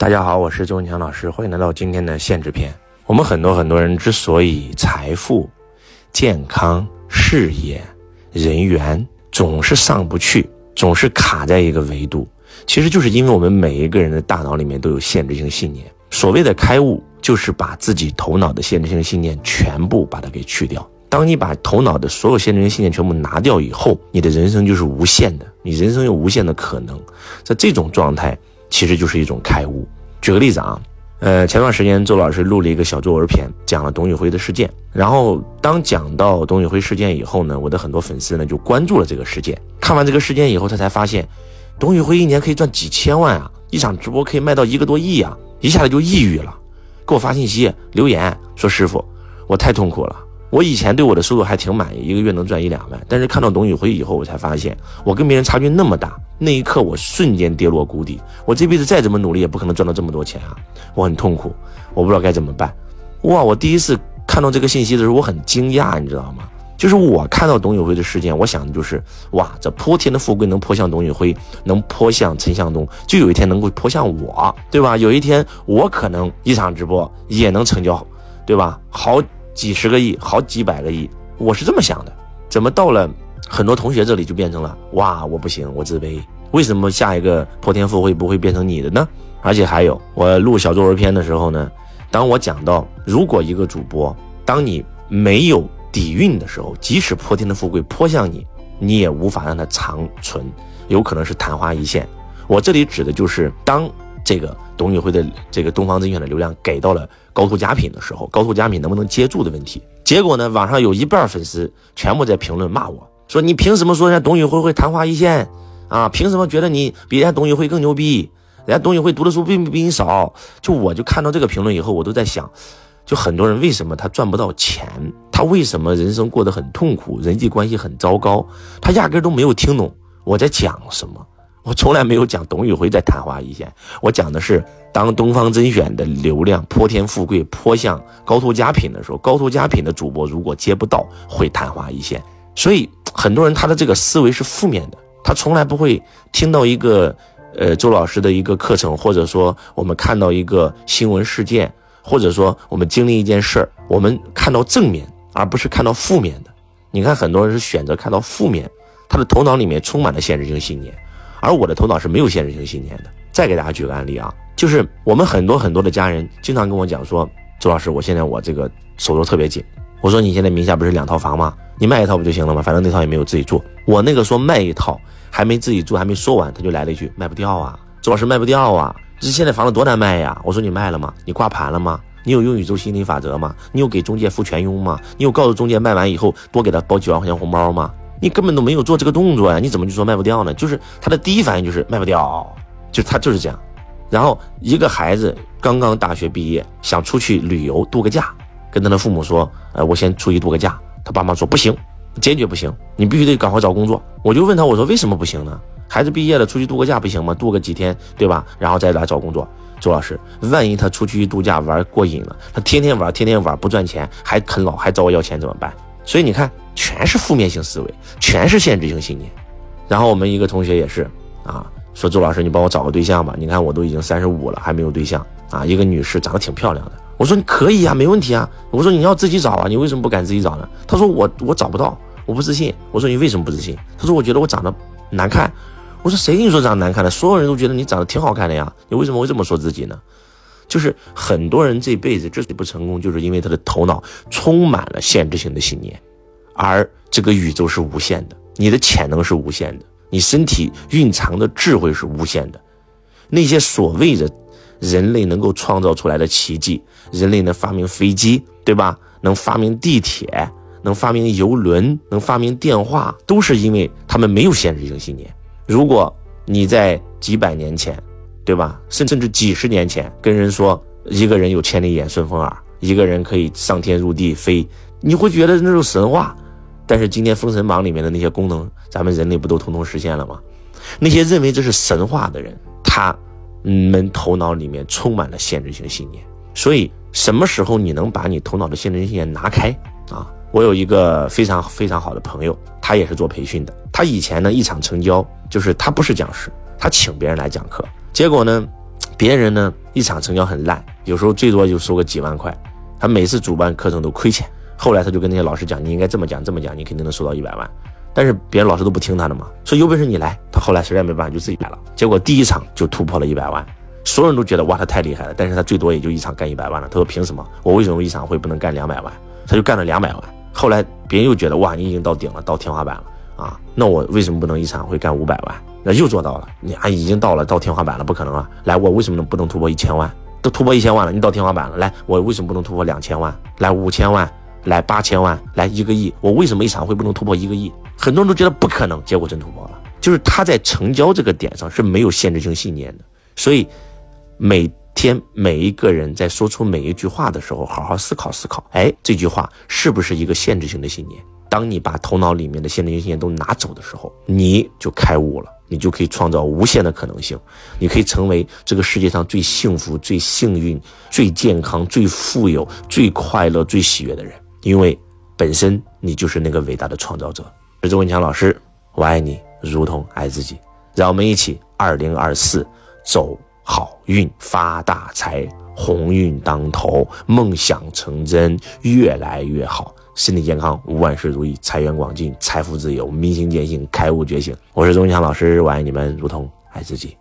大家好，我是周文强老师，欢迎来到今天的限制篇。我们很多很多人之所以财富、健康、事业、人缘总是上不去，总是卡在一个维度，其实就是因为我们每一个人的大脑里面都有限制性信念。所谓的开悟，就是把自己头脑的限制性信念全部把它给去掉。当你把头脑的所有限制性信念全部拿掉以后，你的人生就是无限的，你人生有无限的可能。在这种状态。其实就是一种开悟。举个例子啊，呃，前段时间周老师录了一个小作文片，讲了董宇辉的事件。然后当讲到董宇辉事件以后呢，我的很多粉丝呢就关注了这个事件。看完这个事件以后，他才发现，董宇辉一年可以赚几千万啊，一场直播可以卖到一个多亿啊，一下子就抑郁了，给我发信息留言说：“师傅，我太痛苦了。”我以前对我的收入还挺满意，一个月能赚一两万。但是看到董宇辉以后，我才发现我跟别人差距那么大。那一刻，我瞬间跌落谷底。我这辈子再怎么努力，也不可能赚到这么多钱啊！我很痛苦，我不知道该怎么办。哇！我第一次看到这个信息的时候，我很惊讶，你知道吗？就是我看到董宇辉的事件，我想的就是：哇，这泼天的富贵能泼向董宇辉，能泼向陈向东，就有一天能够泼向我，对吧？有一天我可能一场直播也能成交，对吧？好。几十个亿，好几百个亿，我是这么想的。怎么到了很多同学这里就变成了哇，我不行，我自卑。为什么下一个破天富会不会变成你的呢？而且还有，我录小作文片的时候呢，当我讲到，如果一个主播，当你没有底蕴的时候，即使破天的富贵泼向你，你也无法让它长存，有可能是昙花一现。我这里指的就是当。这个董宇辉的这个东方甄选的流量给到了高途佳品的时候，高途佳品能不能接住的问题。结果呢，网上有一半粉丝全部在评论骂我说：“你凭什么说人家董宇辉会昙花一现啊？凭什么觉得你比人家董宇辉更牛逼？人家董宇辉读的书并不比你少。”就我就看到这个评论以后，我都在想，就很多人为什么他赚不到钱？他为什么人生过得很痛苦，人际关系很糟糕？他压根都没有听懂我在讲什么。我从来没有讲董宇辉在昙花一现，我讲的是当东方甄选的流量泼天富贵泼向高途佳品的时候，高途佳品的主播如果接不到，会昙花一现。所以很多人他的这个思维是负面的，他从来不会听到一个呃周老师的一个课程，或者说我们看到一个新闻事件，或者说我们经历一件事儿，我们看到正面，而不是看到负面的。你看很多人是选择看到负面，他的头脑里面充满了限制性信念。而我的头脑是没有限制性信念的。再给大家举个案例啊，就是我们很多很多的家人经常跟我讲说，周老师，我现在我这个手头特别紧。我说你现在名下不是两套房吗？你卖一套不就行了吗？反正那套也没有自己住。我那个说卖一套还没自己住，还没说完，他就来了一句卖不掉啊，周老师卖不掉啊，这现在房子多难卖呀。我说你卖了吗？你挂盘了吗？你有用宇宙心理法则吗？你有给中介付全佣吗？你有告诉中介卖完以后多给他包几万块钱红包吗？你根本都没有做这个动作呀，你怎么就说卖不掉呢？就是他的第一反应就是卖不掉，就他就是这样。然后一个孩子刚刚大学毕业，想出去旅游度个假，跟他的父母说：“呃，我先出去度个假。”他爸妈说：“不行，坚决不行，你必须得赶快找工作。”我就问他：“我说为什么不行呢？孩子毕业了出去度个假不行吗？度个几天，对吧？然后再来找工作。”周老师，万一他出去度假玩过瘾了，他天天玩，天天玩不赚钱，还啃老，还找我要钱怎么办？所以你看。全是负面性思维，全是限制性信念。然后我们一个同学也是啊，说周老师，你帮我找个对象吧。你看我都已经三十五了，还没有对象啊。一个女士长得挺漂亮的，我说你可以啊，没问题啊。我说你要自己找啊，你为什么不敢自己找呢？他说我我找不到，我不自信。我说你为什么不自信？他说我觉得我长得难看。我说谁跟你说长得难看的？所有人都觉得你长得挺好看的呀，你为什么会这么说自己呢？就是很多人这辈子之所以不成功，就是因为他的头脑充满了限制性的信念。而这个宇宙是无限的，你的潜能是无限的，你身体蕴藏的智慧是无限的。那些所谓的人类能够创造出来的奇迹，人类能发明飞机，对吧？能发明地铁，能发明游轮，能发明电话，都是因为他们没有限制性信念。如果你在几百年前，对吧？甚甚至几十年前，跟人说一个人有千里眼、顺风耳，一个人可以上天入地飞，你会觉得那是神话。但是今天《封神榜》里面的那些功能，咱们人类不都通通实现了吗？那些认为这是神话的人，他们头脑里面充满了限制性信念。所以，什么时候你能把你头脑的限制性信念拿开啊？我有一个非常非常好的朋友，他也是做培训的。他以前呢，一场成交就是他不是讲师，他请别人来讲课，结果呢，别人呢一场成交很烂，有时候最多就收个几万块。他每次主办课程都亏钱，后来他就跟那些老师讲：“你应该这么讲，这么讲，你肯定能收到一百万。”但是别人老师都不听他的嘛，说有本事你来。他后来实在没办法，就自己来了。结果第一场就突破了一百万，所有人都觉得哇，他太厉害了。但是他最多也就一场干一百万了。他说：“凭什么？我为什么一场会不能干两百万？”他就干了两百万。后来别人又觉得哇，你已经到顶了，到天花板了啊！那我为什么不能一场会干五百万？那又做到了，你啊已经到了到天花板了，不可能啊！来，我为什么能不能突破一千万？都突破一千万了，你到天花板了。来，我为什么不能突破两千万？来五千万，来八千万，来一个亿，我为什么一场会不能突破一个亿？很多人都觉得不可能，结果真突破了。就是他在成交这个点上是没有限制性信念的，所以每天每一个人在说出每一句话的时候，好好思考思考，哎，这句话是不是一个限制性的信念？当你把头脑里面的限制性信念都拿走的时候，你就开悟了。你就可以创造无限的可能性，你可以成为这个世界上最幸福、最幸运、最健康、最富有、最快乐、最喜悦的人，因为本身你就是那个伟大的创造者。我是周文强老师，我爱你如同爱自己，让我们一起二零二四走好运、发大财、鸿运当头、梦想成真、越来越好。身体健康，万事如意，财源广进，财富自由，明心见性，开悟觉醒。我是钟强老师，我爱你们，如同爱自己。